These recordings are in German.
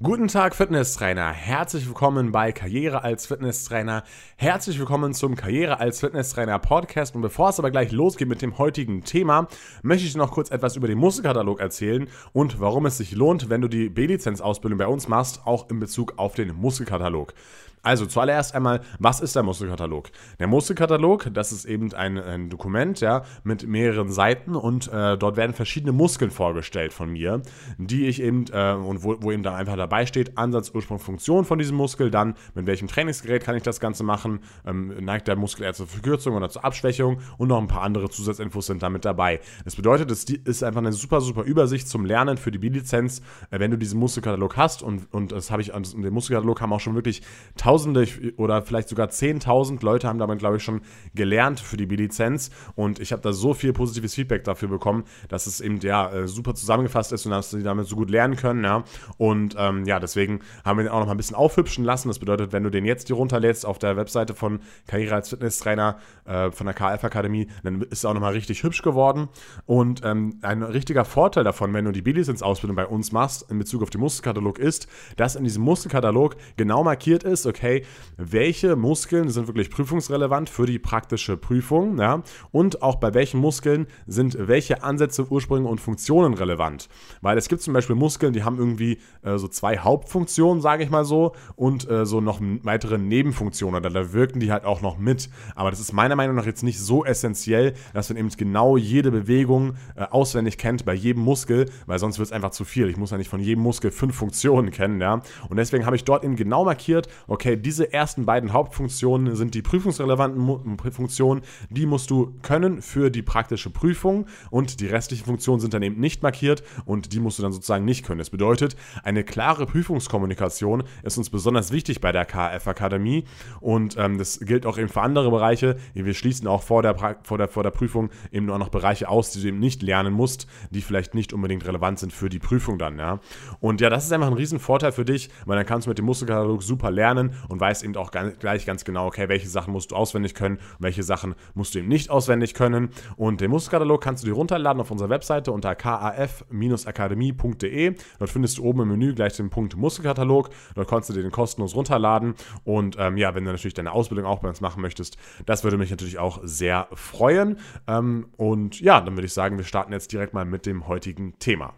Guten Tag, Fitnesstrainer. Herzlich willkommen bei Karriere als Fitnesstrainer. Herzlich willkommen zum Karriere als Fitnesstrainer Podcast. Und bevor es aber gleich losgeht mit dem heutigen Thema, möchte ich noch kurz etwas über den Muskelkatalog erzählen und warum es sich lohnt, wenn du die B-Lizenz-Ausbildung bei uns machst, auch in Bezug auf den Muskelkatalog. Also zuallererst einmal, was ist der Muskelkatalog? Der Muskelkatalog, das ist eben ein, ein Dokument, ja, mit mehreren Seiten und äh, dort werden verschiedene Muskeln vorgestellt von mir, die ich eben, äh, und wo, wo eben dann einfach dabei steht, Ansatz, Ursprung, Funktion von diesem Muskel, dann mit welchem Trainingsgerät kann ich das Ganze machen, ähm, neigt der Muskel eher zur Verkürzung oder zur Abschwächung und noch ein paar andere Zusatzinfos sind damit dabei. Das bedeutet, es ist einfach eine super, super Übersicht zum Lernen für die B-Lizenz, äh, wenn du diesen Muskelkatalog hast und, und das habe ich, den Muskelkatalog haben auch schon wirklich Tausende oder vielleicht sogar 10.000 Leute haben damit, glaube ich, schon gelernt für die B-Lizenz. Und ich habe da so viel positives Feedback dafür bekommen, dass es eben ja äh, super zusammengefasst ist und dass sie damit so gut lernen können. Ja. Und ähm, ja, deswegen haben wir den auch noch mal ein bisschen aufhübschen lassen. Das bedeutet, wenn du den jetzt hier runterlädst auf der Webseite von Karriere als Fitnesstrainer äh, von der KF Akademie, dann ist es auch noch mal richtig hübsch geworden. Und ähm, ein richtiger Vorteil davon, wenn du die B-Lizenz-Ausbildung bei uns machst, in Bezug auf den Muskelkatalog, ist, dass in diesem Muskelkatalog genau markiert ist, okay, okay, welche Muskeln sind wirklich prüfungsrelevant für die praktische Prüfung, ja, und auch bei welchen Muskeln sind welche Ansätze, Ursprünge und Funktionen relevant. Weil es gibt zum Beispiel Muskeln, die haben irgendwie äh, so zwei Hauptfunktionen, sage ich mal so, und äh, so noch weitere Nebenfunktionen, oder da wirken die halt auch noch mit. Aber das ist meiner Meinung nach jetzt nicht so essentiell, dass man eben genau jede Bewegung äh, auswendig kennt bei jedem Muskel, weil sonst wird es einfach zu viel. Ich muss ja nicht von jedem Muskel fünf Funktionen kennen, ja. Und deswegen habe ich dort eben genau markiert, okay, diese ersten beiden Hauptfunktionen sind die prüfungsrelevanten Funktionen. Die musst du können für die praktische Prüfung und die restlichen Funktionen sind dann eben nicht markiert und die musst du dann sozusagen nicht können. Das bedeutet, eine klare Prüfungskommunikation ist uns besonders wichtig bei der KF Akademie und ähm, das gilt auch eben für andere Bereiche. Wir schließen auch vor der, vor, der, vor der Prüfung eben nur noch Bereiche aus, die du eben nicht lernen musst, die vielleicht nicht unbedingt relevant sind für die Prüfung dann. Ja? Und ja, das ist einfach ein Riesenvorteil für dich, weil dann kannst du mit dem Muskelkatalog super lernen und weißt eben auch gleich ganz genau, okay, welche Sachen musst du auswendig können und welche Sachen musst du eben nicht auswendig können. Und den Musterkatalog kannst du dir runterladen auf unserer Webseite unter kaf-akademie.de. Dort findest du oben im Menü gleich den Punkt Muskelkatalog. Dort kannst du dir den kostenlos runterladen. Und ähm, ja, wenn du natürlich deine Ausbildung auch bei uns machen möchtest, das würde mich natürlich auch sehr freuen. Ähm, und ja, dann würde ich sagen, wir starten jetzt direkt mal mit dem heutigen Thema.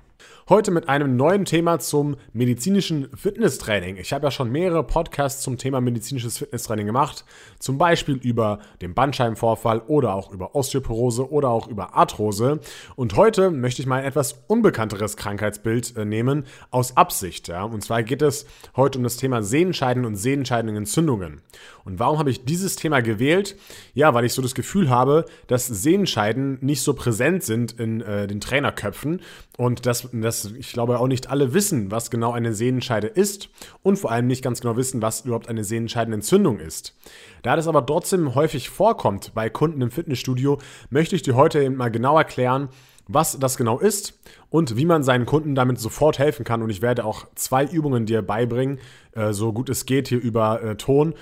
Heute mit einem neuen Thema zum medizinischen Fitnesstraining. Ich habe ja schon mehrere Podcasts zum Thema medizinisches Fitnesstraining gemacht, zum Beispiel über den Bandscheibenvorfall oder auch über Osteoporose oder auch über Arthrose. Und heute möchte ich mal ein etwas unbekannteres Krankheitsbild äh, nehmen, aus Absicht. Ja? Und zwar geht es heute um das Thema Sehnenscheiden und Sehnenscheidenentzündungen. Und warum habe ich dieses Thema gewählt? Ja, weil ich so das Gefühl habe, dass Sehnenscheiden nicht so präsent sind in äh, den Trainerköpfen und dass, ich glaube auch nicht alle wissen, was genau eine Sehnenscheide ist und vor allem nicht ganz genau wissen, was überhaupt eine Sehnenscheidenentzündung ist. Da das aber trotzdem häufig vorkommt bei Kunden im Fitnessstudio, möchte ich dir heute eben mal genau erklären, was das genau ist und wie man seinen Kunden damit sofort helfen kann. Und ich werde auch zwei Übungen dir beibringen, äh, so gut es geht hier über äh, Ton,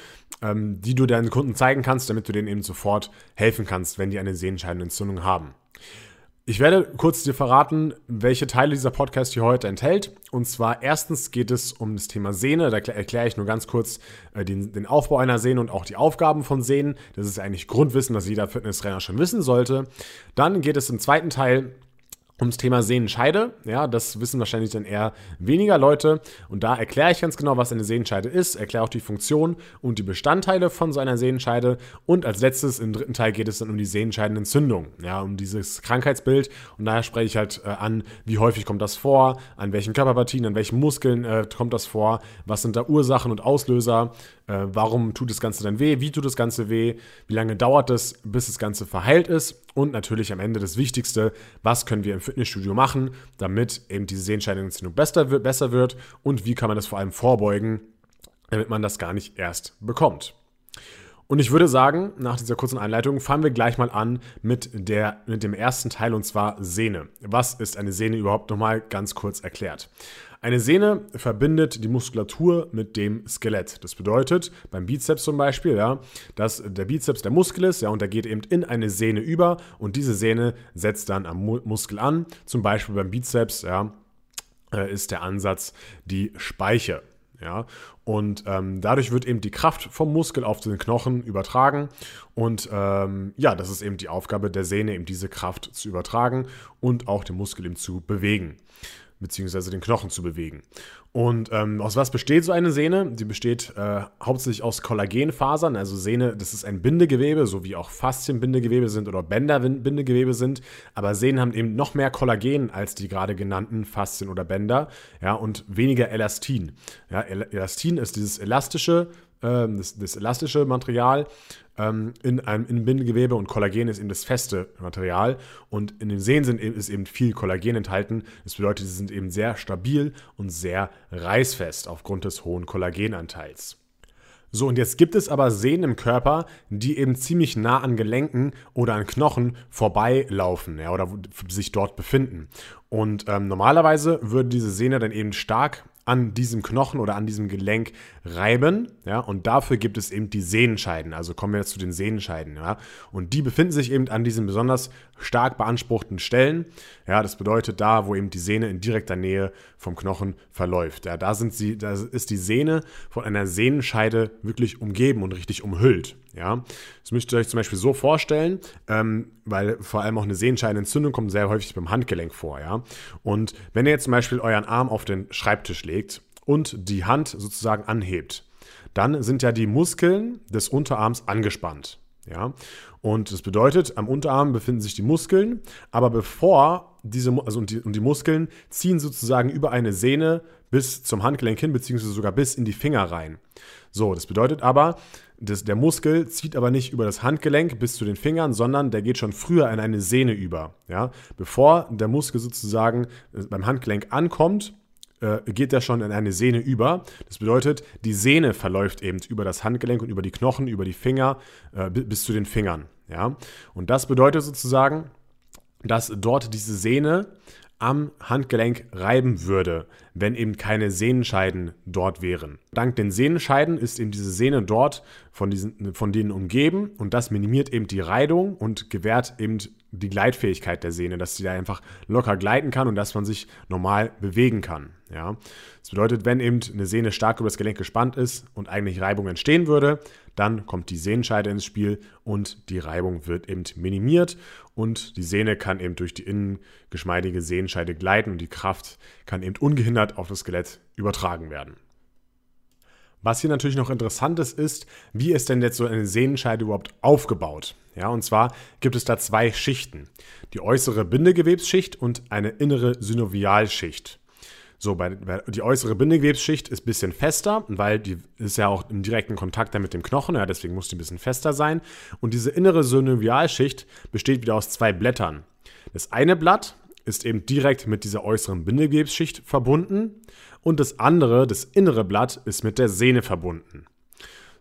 ähm, die du deinen Kunden zeigen kannst, damit du denen eben sofort helfen kannst, wenn die eine Sehenscheidenentzündung haben. Ich werde kurz dir verraten, welche Teile dieser Podcast hier heute enthält. Und zwar erstens geht es um das Thema Sehne. Da erkläre ich nur ganz kurz äh, den, den, Aufbau einer Sehne und auch die Aufgaben von Sehnen. Das ist eigentlich Grundwissen, was jeder Fitnesstrainer schon wissen sollte. Dann geht es im zweiten Teil ums Thema Sehnenscheide. Ja, das wissen wahrscheinlich dann eher weniger Leute. Und da erkläre ich ganz genau, was eine Sehnenscheide ist, erkläre auch die Funktion und die Bestandteile von so einer Sehnenscheide. Und als letztes, im dritten Teil, geht es dann um die Sehnenscheidenentzündung. Ja, um dieses Krankheitsbild. Und daher spreche ich halt äh, an, wie häufig kommt das vor, an welchen Körperpartien, an welchen Muskeln äh, kommt das vor, was sind da Ursachen und Auslöser, äh, warum tut das Ganze dann weh, wie tut das Ganze weh, wie lange dauert es, bis das Ganze verheilt ist und natürlich am Ende das Wichtigste, was können wir im Fitnessstudio machen, damit eben diese Sehenscheidenentzündung besser wird, besser wird und wie kann man das vor allem vorbeugen, damit man das gar nicht erst bekommt. Und ich würde sagen, nach dieser kurzen Einleitung fangen wir gleich mal an mit, der, mit dem ersten Teil und zwar Sehne. Was ist eine Sehne überhaupt nochmal ganz kurz erklärt? Eine Sehne verbindet die Muskulatur mit dem Skelett. Das bedeutet, beim Bizeps zum Beispiel, ja, dass der Bizeps der Muskel ist, ja, und der geht eben in eine Sehne über und diese Sehne setzt dann am Muskel an. Zum Beispiel beim Bizeps, ja, äh, ist der Ansatz die Speiche. Ja, und ähm, dadurch wird eben die Kraft vom Muskel auf den Knochen übertragen. Und ähm, ja, das ist eben die Aufgabe der Sehne, eben diese Kraft zu übertragen und auch den Muskel eben zu bewegen beziehungsweise den Knochen zu bewegen. Und ähm, aus was besteht so eine Sehne? Die besteht äh, hauptsächlich aus Kollagenfasern. Also Sehne, das ist ein Bindegewebe, so wie auch Faszienbindegewebe sind oder Bänderbindegewebe sind. Aber Sehnen haben eben noch mehr Kollagen als die gerade genannten Faszien oder Bänder. Ja, und weniger Elastin. Ja, Elastin ist dieses elastische ähm, das, das, elastische Material ähm, in einem in Bindegewebe und Kollagen ist eben das feste Material. Und in den Sehnen sind, ist eben viel Kollagen enthalten. Das bedeutet, sie sind eben sehr stabil und sehr reißfest aufgrund des hohen Kollagenanteils. So, und jetzt gibt es aber Sehnen im Körper, die eben ziemlich nah an Gelenken oder an Knochen vorbeilaufen ja, oder sich dort befinden. Und ähm, normalerweise würde diese Sehne dann eben stark an diesem Knochen oder an diesem Gelenk reiben. Ja, und dafür gibt es eben die Sehnenscheiden. Also kommen wir jetzt zu den Sehnenscheiden. Ja, und die befinden sich eben an diesen besonders stark beanspruchten Stellen. Ja, das bedeutet da, wo eben die Sehne in direkter Nähe vom Knochen verläuft. Ja, da sind sie, da ist die Sehne von einer Sehnenscheide wirklich umgeben und richtig umhüllt. Ja, das müsst ihr euch zum Beispiel so vorstellen, ähm, weil vor allem auch eine Sehenscheidenentzündung kommt sehr häufig beim Handgelenk vor. Ja, und wenn ihr jetzt zum Beispiel euren Arm auf den Schreibtisch legt und die Hand sozusagen anhebt, dann sind ja die Muskeln des Unterarms angespannt. Ja, und das bedeutet, am Unterarm befinden sich die Muskeln, aber bevor diese, also und die, und die Muskeln ziehen sozusagen über eine Sehne bis zum Handgelenk hin, beziehungsweise sogar bis in die Finger rein. So, das bedeutet aber, das, der Muskel zieht aber nicht über das Handgelenk bis zu den Fingern, sondern der geht schon früher in eine Sehne über. Ja? Bevor der Muskel sozusagen äh, beim Handgelenk ankommt, äh, geht der schon in eine Sehne über. Das bedeutet, die Sehne verläuft eben über das Handgelenk und über die Knochen, über die Finger äh, bis zu den Fingern. Ja? Und das bedeutet sozusagen, dass dort diese Sehne am Handgelenk reiben würde, wenn eben keine Sehnenscheiden dort wären. Dank den Sehnenscheiden ist eben diese Sehne dort von, diesen, von denen umgeben und das minimiert eben die Reibung und gewährt eben die Gleitfähigkeit der Sehne, dass sie da einfach locker gleiten kann und dass man sich normal bewegen kann. Ja? Das bedeutet, wenn eben eine Sehne stark über das Gelenk gespannt ist und eigentlich Reibung entstehen würde, dann kommt die Sehnenscheide ins Spiel und die Reibung wird eben minimiert und die Sehne kann eben durch die innengeschmeidige Sehnenscheide gleiten und die Kraft kann eben ungehindert auf das Skelett übertragen werden. Was hier natürlich noch interessant ist, ist, wie ist denn jetzt so eine Sehnenscheide überhaupt aufgebaut? Ja, und zwar gibt es da zwei Schichten. Die äußere Bindegewebsschicht und eine innere Synovialschicht. So, bei, bei, die äußere Bindegewebsschicht ist ein bisschen fester, weil die ist ja auch im direkten Kontakt mit dem Knochen, ja, deswegen muss die ein bisschen fester sein. Und diese innere Synovialschicht besteht wieder aus zwei Blättern. Das eine Blatt ist eben direkt mit dieser äußeren Bindegewebsschicht verbunden und das andere, das innere Blatt, ist mit der Sehne verbunden.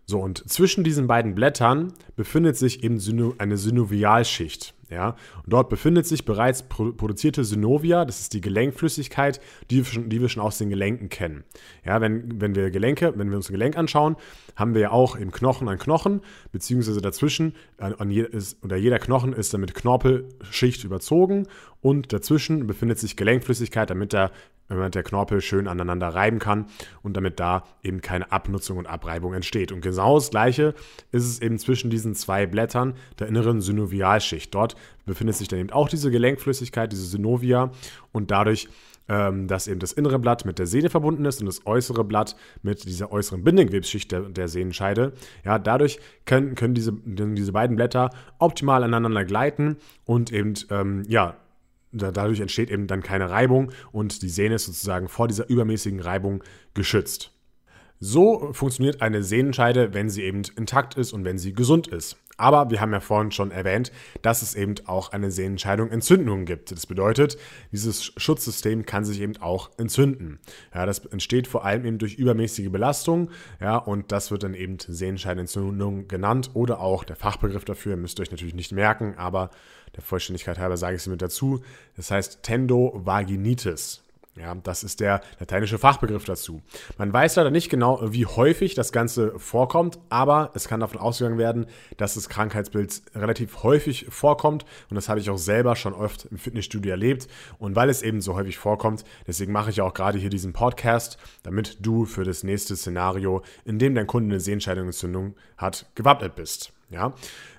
So, und zwischen diesen beiden Blättern befindet sich eben eine Synovialschicht. Ja? Und dort befindet sich bereits produzierte Synovia, das ist die Gelenkflüssigkeit, die wir schon, die wir schon aus den Gelenken kennen. Ja, wenn, wenn wir Gelenke, wenn wir uns ein Gelenk anschauen, haben wir ja auch im Knochen ein Knochen, beziehungsweise dazwischen, an, an je, ist, oder jeder Knochen ist dann mit Knorpelschicht überzogen und dazwischen befindet sich Gelenkflüssigkeit, damit der damit der Knorpel schön aneinander reiben kann und damit da eben keine Abnutzung und Abreibung entsteht. Und genau das gleiche ist es eben zwischen diesen zwei Blättern der inneren Synovialschicht. Dort befindet sich dann eben auch diese Gelenkflüssigkeit, diese Synovia und dadurch ähm, dass eben das innere Blatt mit der Sehne verbunden ist und das äußere Blatt mit dieser äußeren Bindegewebsschicht der, der Sehnenscheide. Ja, dadurch können, können diese, diese beiden Blätter optimal aneinander gleiten und eben ähm, ja, dadurch entsteht eben dann keine Reibung und die Sehne ist sozusagen vor dieser übermäßigen Reibung geschützt. So funktioniert eine Sehnenscheide, wenn sie eben intakt ist und wenn sie gesund ist. Aber wir haben ja vorhin schon erwähnt, dass es eben auch eine Sehnenscheidung Entzündungen gibt. Das bedeutet, dieses Schutzsystem kann sich eben auch entzünden. Ja, das entsteht vor allem eben durch übermäßige Belastung. Ja, und das wird dann eben Sehnenscheidenentzündung genannt oder auch der Fachbegriff dafür, müsst ihr euch natürlich nicht merken, aber der Vollständigkeit halber sage ich es mit dazu. Das heißt Tendovaginitis. Ja, das ist der lateinische Fachbegriff dazu. Man weiß leider nicht genau, wie häufig das Ganze vorkommt, aber es kann davon ausgegangen werden, dass das Krankheitsbild relativ häufig vorkommt und das habe ich auch selber schon oft im Fitnessstudio erlebt und weil es eben so häufig vorkommt, deswegen mache ich auch gerade hier diesen Podcast, damit du für das nächste Szenario, in dem dein Kunde eine Sehenscheidungsentzündung hat, gewappnet bist. Ja?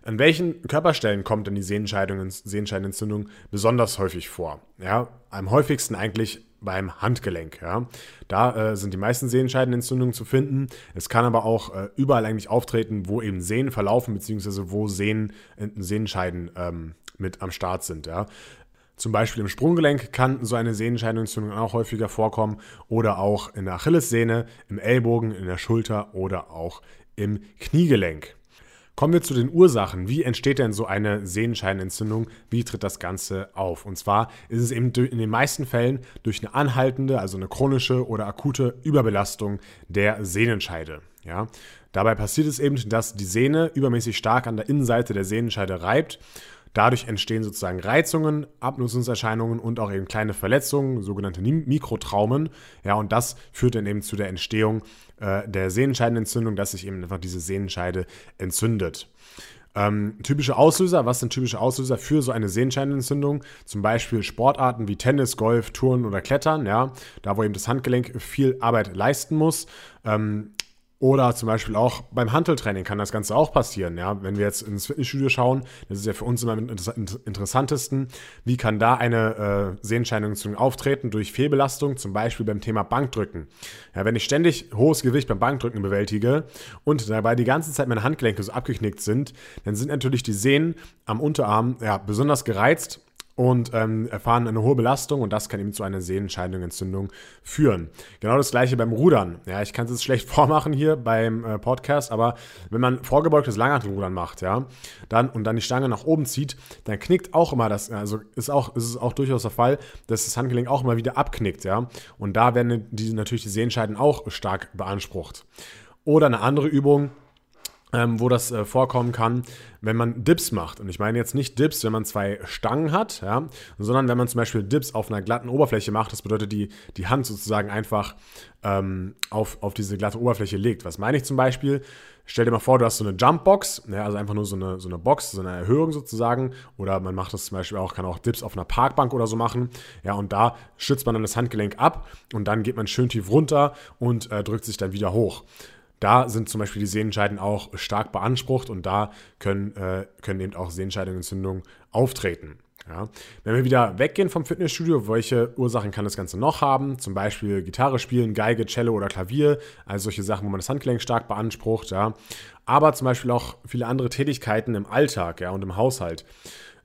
An welchen Körperstellen kommt denn die Sehenscheidenentzündung besonders häufig vor? Ja, am häufigsten eigentlich beim Handgelenk. Ja. Da äh, sind die meisten Sehenscheidenentzündungen zu finden. Es kann aber auch äh, überall eigentlich auftreten, wo eben Sehnen verlaufen, beziehungsweise wo Sehnen, äh, Sehenscheiden ähm, mit am Start sind. Ja. Zum Beispiel im Sprunggelenk kann so eine Sehenscheidenentzündung auch häufiger vorkommen oder auch in der Achillessehne, im Ellbogen, in der Schulter oder auch im Kniegelenk. Kommen wir zu den Ursachen. Wie entsteht denn so eine Sehenscheidenentzündung? Wie tritt das Ganze auf? Und zwar ist es eben in den meisten Fällen durch eine anhaltende, also eine chronische oder akute Überbelastung der Sehnenscheide. Ja? Dabei passiert es eben, dass die Sehne übermäßig stark an der Innenseite der Sehnenscheide reibt. Dadurch entstehen sozusagen Reizungen, Abnutzungserscheinungen und auch eben kleine Verletzungen, sogenannte Mikrotraumen. Ja, und das führt dann eben zu der Entstehung äh, der Sehnenscheidenentzündung, dass sich eben einfach diese Sehnenscheide entzündet. Ähm, typische Auslöser, was sind typische Auslöser für so eine Sehenscheidenentzündung? Zum Beispiel Sportarten wie Tennis, Golf, Touren oder Klettern, ja, da wo eben das Handgelenk viel Arbeit leisten muss. Ähm, oder zum Beispiel auch beim Hanteltraining kann das Ganze auch passieren. Ja? Wenn wir jetzt ins Fitnessstudio schauen, das ist ja für uns immer am interessantesten, wie kann da eine äh, Sehenscheinentzündung auftreten durch Fehlbelastung, zum Beispiel beim Thema Bankdrücken. Ja, wenn ich ständig hohes Gewicht beim Bankdrücken bewältige und dabei die ganze Zeit meine Handgelenke so abgeknickt sind, dann sind natürlich die Sehnen am Unterarm ja, besonders gereizt und ähm, erfahren eine hohe Belastung und das kann eben zu einer Sehnenscheidenentzündung führen. Genau das gleiche beim Rudern. Ja, ich kann es jetzt schlecht vormachen hier beim äh, Podcast, aber wenn man vorgebeugtes Langhantelrudern macht, ja, dann und dann die Stange nach oben zieht, dann knickt auch immer das, also ist auch ist es auch durchaus der Fall, dass das Handgelenk auch immer wieder abknickt, ja, und da werden die natürlich die Sehenscheiden auch stark beansprucht. Oder eine andere Übung, ähm, wo das äh, vorkommen kann, wenn man Dips macht. Und ich meine jetzt nicht Dips, wenn man zwei Stangen hat, ja, sondern wenn man zum Beispiel Dips auf einer glatten Oberfläche macht. Das bedeutet, die, die Hand sozusagen einfach ähm, auf, auf diese glatte Oberfläche legt. Was meine ich zum Beispiel? Stell dir mal vor, du hast so eine Jumpbox, ja, also einfach nur so eine, so eine Box, so eine Erhöhung sozusagen. Oder man macht das zum Beispiel auch, kann auch Dips auf einer Parkbank oder so machen. Ja, und da schützt man dann das Handgelenk ab und dann geht man schön tief runter und äh, drückt sich dann wieder hoch. Da sind zum Beispiel die Sehnenscheiden auch stark beansprucht und da können, äh, können eben auch Sehenscheidenentzündungen auftreten. Ja. Wenn wir wieder weggehen vom Fitnessstudio, welche Ursachen kann das Ganze noch haben? Zum Beispiel Gitarre spielen, Geige, Cello oder Klavier, also solche Sachen, wo man das Handgelenk stark beansprucht. Ja. Aber zum Beispiel auch viele andere Tätigkeiten im Alltag ja, und im Haushalt.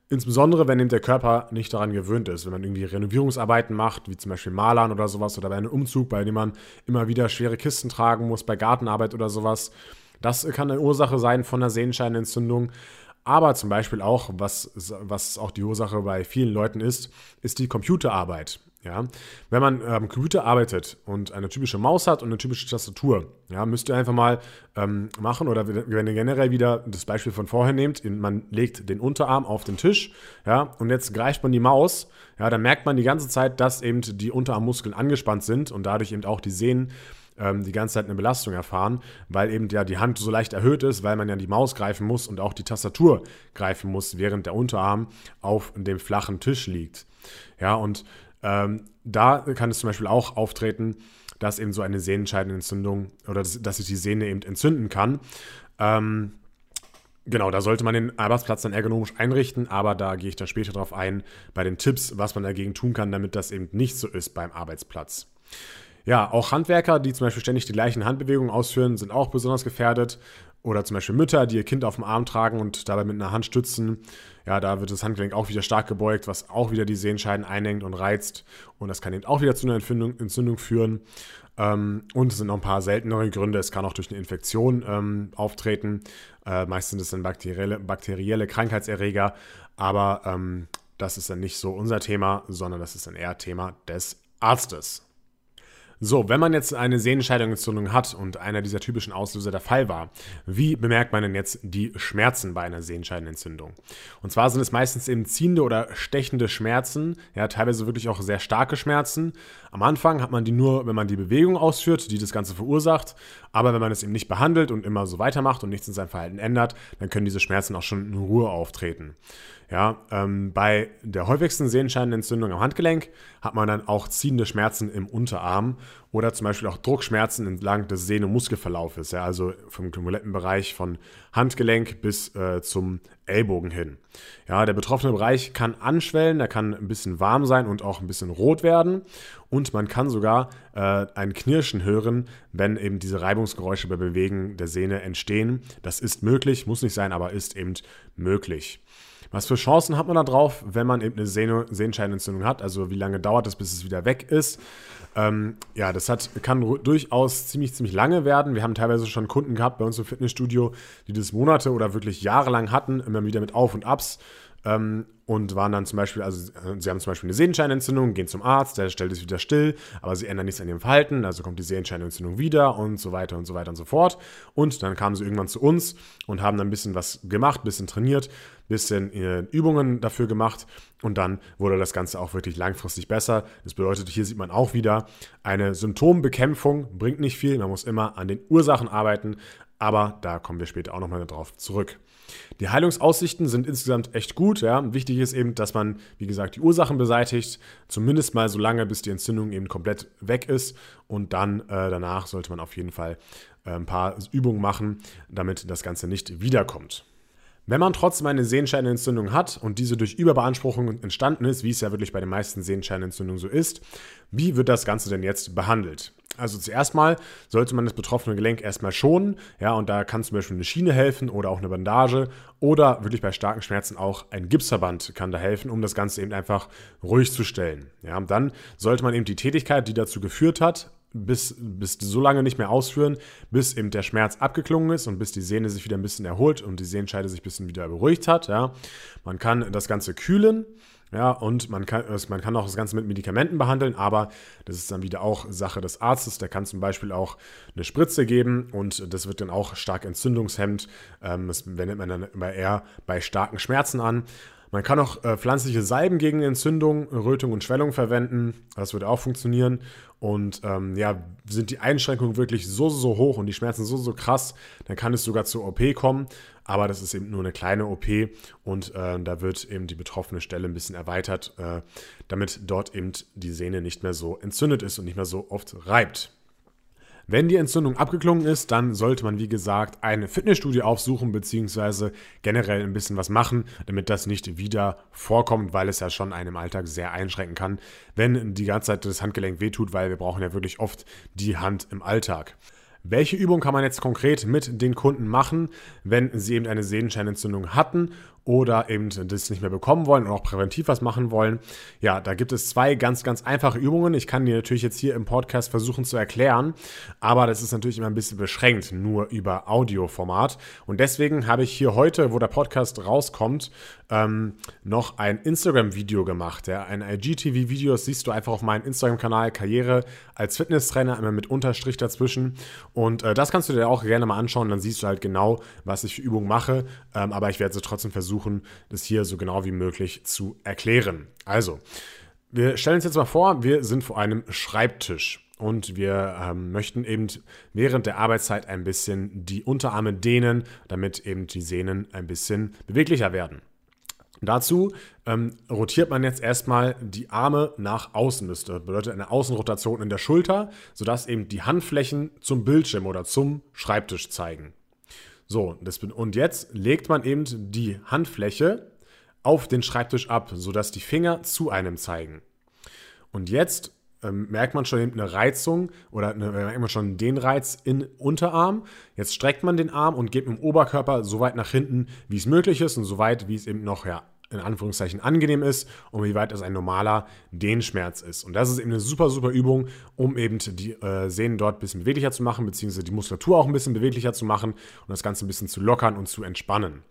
Insbesondere, wenn eben der Körper nicht daran gewöhnt ist, wenn man irgendwie Renovierungsarbeiten macht, wie zum Beispiel Malern oder sowas, oder bei einem Umzug, bei dem man immer wieder schwere Kisten tragen muss, bei Gartenarbeit oder sowas. Das kann eine Ursache sein von einer Sehenscheinentzündung. Aber zum Beispiel auch, was, was auch die Ursache bei vielen Leuten ist, ist die Computerarbeit. Ja? Wenn man am ähm, Computer arbeitet und eine typische Maus hat und eine typische Tastatur, ja, müsst ihr einfach mal ähm, machen oder wenn ihr generell wieder das Beispiel von vorher nehmt, man legt den Unterarm auf den Tisch ja, und jetzt greift man die Maus, ja, dann merkt man die ganze Zeit, dass eben die Unterarmmuskeln angespannt sind und dadurch eben auch die Sehnen ähm, die ganze Zeit eine Belastung erfahren, weil eben ja die Hand so leicht erhöht ist, weil man ja die Maus greifen muss und auch die Tastatur greifen muss, während der Unterarm auf dem flachen Tisch liegt. Ja, und ähm, da kann es zum Beispiel auch auftreten, dass eben so eine Sehnenscheidenentzündung oder dass, dass sich die Sehne eben entzünden kann. Ähm, genau, da sollte man den Arbeitsplatz dann ergonomisch einrichten, aber da gehe ich dann später darauf ein, bei den Tipps, was man dagegen tun kann, damit das eben nicht so ist beim Arbeitsplatz. Ja, auch Handwerker, die zum Beispiel ständig die gleichen Handbewegungen ausführen, sind auch besonders gefährdet. Oder zum Beispiel Mütter, die ihr Kind auf dem Arm tragen und dabei mit einer Hand stützen. Ja, da wird das Handgelenk auch wieder stark gebeugt, was auch wieder die Sehenscheiden einengt und reizt. Und das kann eben auch wieder zu einer Entzündung, Entzündung führen. Ähm, und es sind noch ein paar seltenere Gründe. Es kann auch durch eine Infektion ähm, auftreten. Äh, meist sind es dann bakterielle, bakterielle Krankheitserreger. Aber ähm, das ist dann nicht so unser Thema, sondern das ist dann eher Thema des Arztes. So, wenn man jetzt eine Sehnenscheidungsentzündung hat und einer dieser typischen Auslöser der Fall war, wie bemerkt man denn jetzt die Schmerzen bei einer Sehenscheidenentzündung? Und zwar sind es meistens eben ziehende oder stechende Schmerzen, ja, teilweise wirklich auch sehr starke Schmerzen. Am Anfang hat man die nur, wenn man die Bewegung ausführt, die das Ganze verursacht. Aber wenn man es eben nicht behandelt und immer so weitermacht und nichts in seinem Verhalten ändert, dann können diese Schmerzen auch schon in Ruhe auftreten. Ja, ähm, bei der häufigsten Sehenscheidenentzündung am Handgelenk hat man dann auch ziehende Schmerzen im Unterarm oder zum Beispiel auch Druckschmerzen entlang des Sehne- und Muskelverlaufes, ja, also vom kompletten Bereich von Handgelenk bis äh, zum Ellbogen hin. Ja, der betroffene Bereich kann anschwellen, der kann ein bisschen warm sein und auch ein bisschen rot werden und man kann sogar äh, ein Knirschen hören, wenn eben diese Reibungsgeräusche bei Bewegen der Sehne entstehen. Das ist möglich, muss nicht sein, aber ist eben möglich. Was für Chancen hat man da drauf, wenn man eben eine Sehne, Sehenscheidenentzündung hat? Also wie lange dauert es, bis es wieder weg ist? Ähm, ja, das hat, kann durchaus ziemlich, ziemlich lange werden. Wir haben teilweise schon Kunden gehabt bei uns im Fitnessstudio, die das Monate oder wirklich jahrelang hatten, immer wieder mit Auf und Abs. Ähm, und waren dann zum Beispiel, also sie haben zum Beispiel eine Sehenscheinentzündung, gehen zum Arzt, der stellt es wieder still, aber sie ändern nichts an ihrem Verhalten, also kommt die Sehenscheinentzündung wieder und so weiter und so weiter und so fort. Und dann kamen sie irgendwann zu uns und haben dann ein bisschen was gemacht, ein bisschen trainiert, ein bisschen äh, Übungen dafür gemacht und dann wurde das Ganze auch wirklich langfristig besser. Das bedeutet, hier sieht man auch wieder, eine Symptombekämpfung bringt nicht viel, man muss immer an den Ursachen arbeiten, aber da kommen wir später auch nochmal drauf zurück. Die Heilungsaussichten sind insgesamt echt gut. Ja. Wichtig ist eben, dass man, wie gesagt, die Ursachen beseitigt, zumindest mal so lange, bis die Entzündung eben komplett weg ist. Und dann äh, danach sollte man auf jeden Fall äh, ein paar Übungen machen, damit das Ganze nicht wiederkommt. Wenn man trotzdem eine Sehenscheinentzündung hat und diese durch Überbeanspruchung entstanden ist, wie es ja wirklich bei den meisten Sehenscheinentzündungen so ist, wie wird das Ganze denn jetzt behandelt? Also zuerst mal sollte man das betroffene Gelenk erstmal schonen, ja, und da kann zum Beispiel eine Schiene helfen oder auch eine Bandage oder wirklich bei starken Schmerzen auch ein Gipsverband kann da helfen, um das Ganze eben einfach ruhig zu stellen. Ja, und dann sollte man eben die Tätigkeit, die dazu geführt hat, bis, bis so lange nicht mehr ausführen, bis eben der Schmerz abgeklungen ist und bis die Sehne sich wieder ein bisschen erholt und die Sehenscheide sich ein bisschen wieder beruhigt hat. Ja. Man kann das Ganze kühlen. Ja, und man kann, man kann auch das Ganze mit Medikamenten behandeln, aber das ist dann wieder auch Sache des Arztes. Der kann zum Beispiel auch eine Spritze geben und das wird dann auch stark entzündungshemmend. Ähm, das wendet man dann immer eher bei starken Schmerzen an. Man kann auch äh, pflanzliche Salben gegen Entzündung, Rötung und Schwellung verwenden. Das würde auch funktionieren. Und ähm, ja, sind die Einschränkungen wirklich so, so hoch und die Schmerzen so, so krass, dann kann es sogar zur OP kommen. Aber das ist eben nur eine kleine OP und äh, da wird eben die betroffene Stelle ein bisschen erweitert, äh, damit dort eben die Sehne nicht mehr so entzündet ist und nicht mehr so oft reibt. Wenn die Entzündung abgeklungen ist, dann sollte man, wie gesagt, eine Fitnessstudie aufsuchen, beziehungsweise generell ein bisschen was machen, damit das nicht wieder vorkommt, weil es ja schon einen im Alltag sehr einschränken kann, wenn die ganze Zeit das Handgelenk wehtut, weil wir brauchen ja wirklich oft die Hand im Alltag. Welche Übung kann man jetzt konkret mit den Kunden machen, wenn sie eben eine Sehnenscheinentzündung hatten oder eben das nicht mehr bekommen wollen und auch präventiv was machen wollen. Ja, da gibt es zwei ganz, ganz einfache Übungen. Ich kann die natürlich jetzt hier im Podcast versuchen zu erklären, aber das ist natürlich immer ein bisschen beschränkt, nur über Audioformat. Und deswegen habe ich hier heute, wo der Podcast rauskommt, ähm, noch ein Instagram-Video gemacht. Ja. Ein IGTV-Video, das siehst du einfach auf meinem Instagram-Kanal Karriere als Fitnesstrainer, immer mit Unterstrich dazwischen. Und äh, das kannst du dir auch gerne mal anschauen, dann siehst du halt genau, was ich für Übungen mache. Ähm, aber ich werde sie trotzdem versuchen, versuchen, das hier so genau wie möglich zu erklären. Also, wir stellen uns jetzt mal vor, wir sind vor einem Schreibtisch. Und wir ähm, möchten eben während der Arbeitszeit ein bisschen die Unterarme dehnen, damit eben die Sehnen ein bisschen beweglicher werden. Dazu ähm, rotiert man jetzt erstmal die Arme nach außen. Das bedeutet eine Außenrotation in der Schulter, sodass eben die Handflächen zum Bildschirm oder zum Schreibtisch zeigen. So, das, und jetzt legt man eben die Handfläche auf den Schreibtisch ab, sodass die Finger zu einem zeigen. Und jetzt ähm, merkt man schon eine Reizung oder eine, merkt man schon den Reiz in Unterarm. Jetzt streckt man den Arm und geht mit dem Oberkörper so weit nach hinten, wie es möglich ist und so weit, wie es eben noch ja, in Anführungszeichen angenehm ist und wie weit es ein normaler Dehnschmerz ist. Und das ist eben eine super, super Übung, um eben die äh, Sehnen dort ein bisschen beweglicher zu machen, beziehungsweise die Muskulatur auch ein bisschen beweglicher zu machen und das Ganze ein bisschen zu lockern und zu entspannen.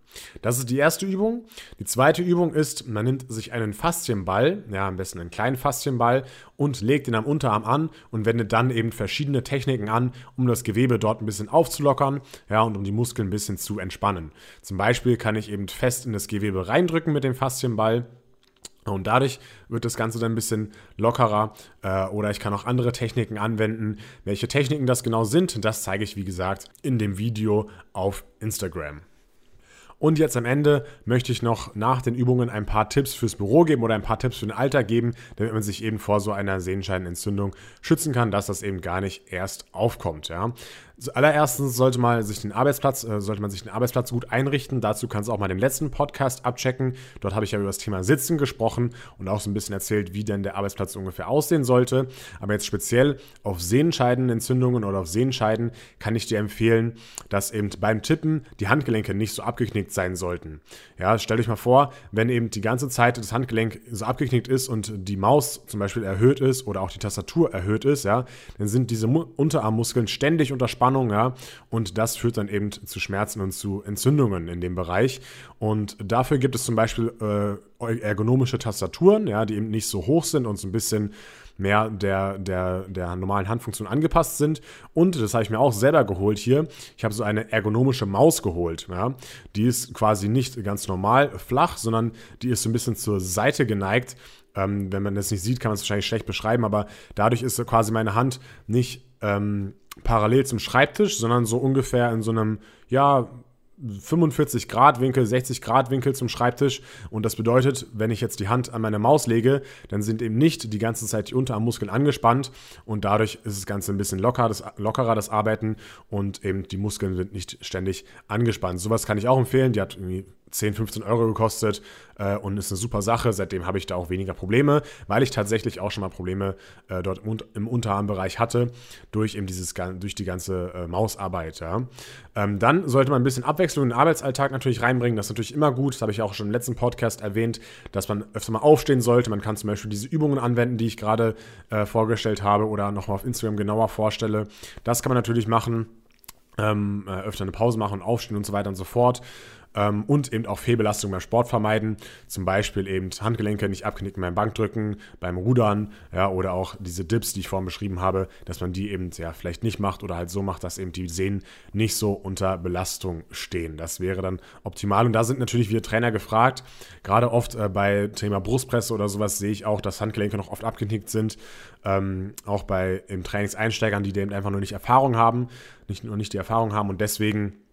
Das ist die erste Übung. Die zweite Übung ist, man nimmt sich einen Faszienball, ja, am besten einen kleinen Faszienball und legt ihn am Unterarm an und wendet dann eben verschiedene Techniken an, um das Gewebe dort ein bisschen aufzulockern, ja, und um die Muskeln ein bisschen zu entspannen. Zum Beispiel kann ich eben fest in das Gewebe reindrücken mit dem Faszienball und dadurch wird das Ganze dann ein bisschen lockerer äh, oder ich kann auch andere Techniken anwenden. Welche Techniken das genau sind, das zeige ich wie gesagt in dem Video auf Instagram. Und jetzt am Ende möchte ich noch nach den Übungen ein paar Tipps fürs Büro geben oder ein paar Tipps für den Alltag geben, damit man sich eben vor so einer Sehenscheidenentzündung schützen kann, dass das eben gar nicht erst aufkommt. Ja. Allererstens sollte man sich den Arbeitsplatz, äh, sollte man sich den Arbeitsplatz gut einrichten. Dazu kannst du auch mal den letzten Podcast abchecken. Dort habe ich ja über das Thema Sitzen gesprochen und auch so ein bisschen erzählt, wie denn der Arbeitsplatz ungefähr aussehen sollte. Aber jetzt speziell auf Sehenscheidenentzündungen oder auf Sehenscheiden kann ich dir empfehlen, dass eben beim Tippen die Handgelenke nicht so abgeknickt sein sollten. Ja, stell dich mal vor, wenn eben die ganze Zeit das Handgelenk so abgeknickt ist und die Maus zum Beispiel erhöht ist oder auch die Tastatur erhöht ist, ja, dann sind diese Unterarmmuskeln ständig unter Spannung Spannung, ja. Und das führt dann eben zu Schmerzen und zu Entzündungen in dem Bereich. Und dafür gibt es zum Beispiel äh, ergonomische Tastaturen, ja, die eben nicht so hoch sind und so ein bisschen mehr der, der, der normalen Handfunktion angepasst sind. Und das habe ich mir auch selber geholt hier. Ich habe so eine ergonomische Maus geholt. Ja. Die ist quasi nicht ganz normal flach, sondern die ist so ein bisschen zur Seite geneigt. Ähm, wenn man das nicht sieht, kann man es wahrscheinlich schlecht beschreiben, aber dadurch ist quasi meine Hand nicht ähm, parallel zum Schreibtisch, sondern so ungefähr in so einem, ja, 45 Grad Winkel, 60 Grad Winkel zum Schreibtisch. Und das bedeutet, wenn ich jetzt die Hand an meine Maus lege, dann sind eben nicht die ganze Zeit die Unterarmmuskeln angespannt und dadurch ist das Ganze ein bisschen locker, das, lockerer, das Arbeiten und eben die Muskeln sind nicht ständig angespannt. Sowas kann ich auch empfehlen. Die hat irgendwie 10, 15 Euro gekostet äh, und ist eine super Sache. Seitdem habe ich da auch weniger Probleme, weil ich tatsächlich auch schon mal Probleme äh, dort im, Unterarmbereich hatte durch eben dieses durch die ganze äh, Mausarbeit. Ja. Ähm, dann sollte man ein bisschen Abwechslung in den Arbeitsalltag natürlich reinbringen. Das ist natürlich immer gut. Das habe ich auch schon im letzten Podcast erwähnt, dass man öfter mal aufstehen sollte. Man kann zum Beispiel diese Übungen anwenden, die ich gerade äh, vorgestellt habe oder nochmal auf Instagram genauer vorstelle. Das kann man natürlich machen. Ähm, äh, öfter eine Pause machen und aufstehen und so weiter und so fort ähm, und eben auch Fehlbelastung beim Sport vermeiden. Zum Beispiel eben Handgelenke nicht abknicken beim Bankdrücken, beim Rudern ja, oder auch diese Dips, die ich vorhin beschrieben habe, dass man die eben ja vielleicht nicht macht oder halt so macht, dass eben die Sehnen nicht so unter Belastung stehen. Das wäre dann optimal. Und da sind natürlich wir Trainer gefragt. Gerade oft äh, bei Thema Brustpresse oder sowas sehe ich auch, dass Handgelenke noch oft abgeknickt sind. Ähm, auch bei eben Trainingseinsteigern, die eben einfach nur nicht Erfahrung haben, nicht nur nicht die Erfahrung haben und deswegen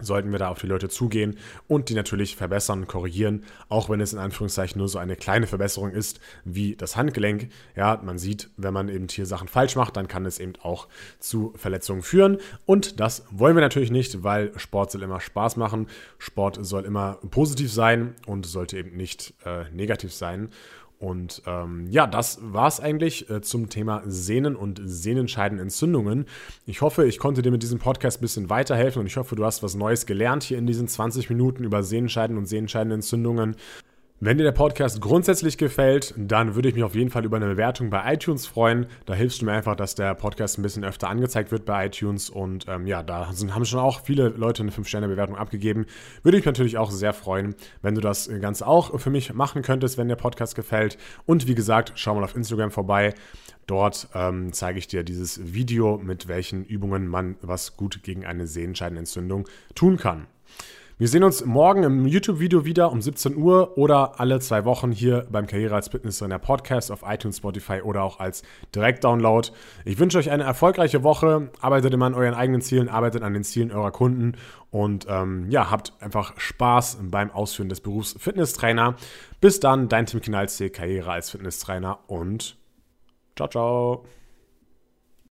sollten wir da auf die Leute zugehen und die natürlich verbessern, korrigieren, auch wenn es in Anführungszeichen nur so eine kleine Verbesserung ist wie das Handgelenk. Ja, man sieht, wenn man eben hier Sachen falsch macht, dann kann es eben auch zu Verletzungen führen. Und das wollen wir natürlich nicht, weil Sport soll immer Spaß machen, Sport soll immer positiv sein und sollte eben nicht äh, negativ sein und ähm, ja, das war es eigentlich äh, zum Thema Sehnen und Sehnenscheidenentzündungen. Ich hoffe, ich konnte dir mit diesem Podcast ein bisschen weiterhelfen und ich hoffe, du hast was Neues gelernt hier in diesen 20 Minuten über Sehnenscheiden und Sehnenscheidenentzündungen. Wenn dir der Podcast grundsätzlich gefällt, dann würde ich mich auf jeden Fall über eine Bewertung bei iTunes freuen. Da hilfst du mir einfach, dass der Podcast ein bisschen öfter angezeigt wird bei iTunes. Und ähm, ja, da sind, haben schon auch viele Leute eine 5-Sterne-Bewertung abgegeben. Würde ich natürlich auch sehr freuen, wenn du das Ganze auch für mich machen könntest, wenn der Podcast gefällt. Und wie gesagt, schau mal auf Instagram vorbei. Dort ähm, zeige ich dir dieses Video, mit welchen Übungen man was gut gegen eine Sehenscheidenentzündung tun kann. Wir sehen uns morgen im YouTube-Video wieder um 17 Uhr oder alle zwei Wochen hier beim Karriere als Fitnesstrainer Podcast auf iTunes, Spotify oder auch als Direktdownload. Ich wünsche euch eine erfolgreiche Woche. Arbeitet immer an euren eigenen Zielen, arbeitet an den Zielen eurer Kunden und ähm, ja, habt einfach Spaß beim Ausführen des Berufs Fitnesstrainer. Bis dann, dein Tim Kinalzee, Karriere als Fitnesstrainer und ciao, ciao.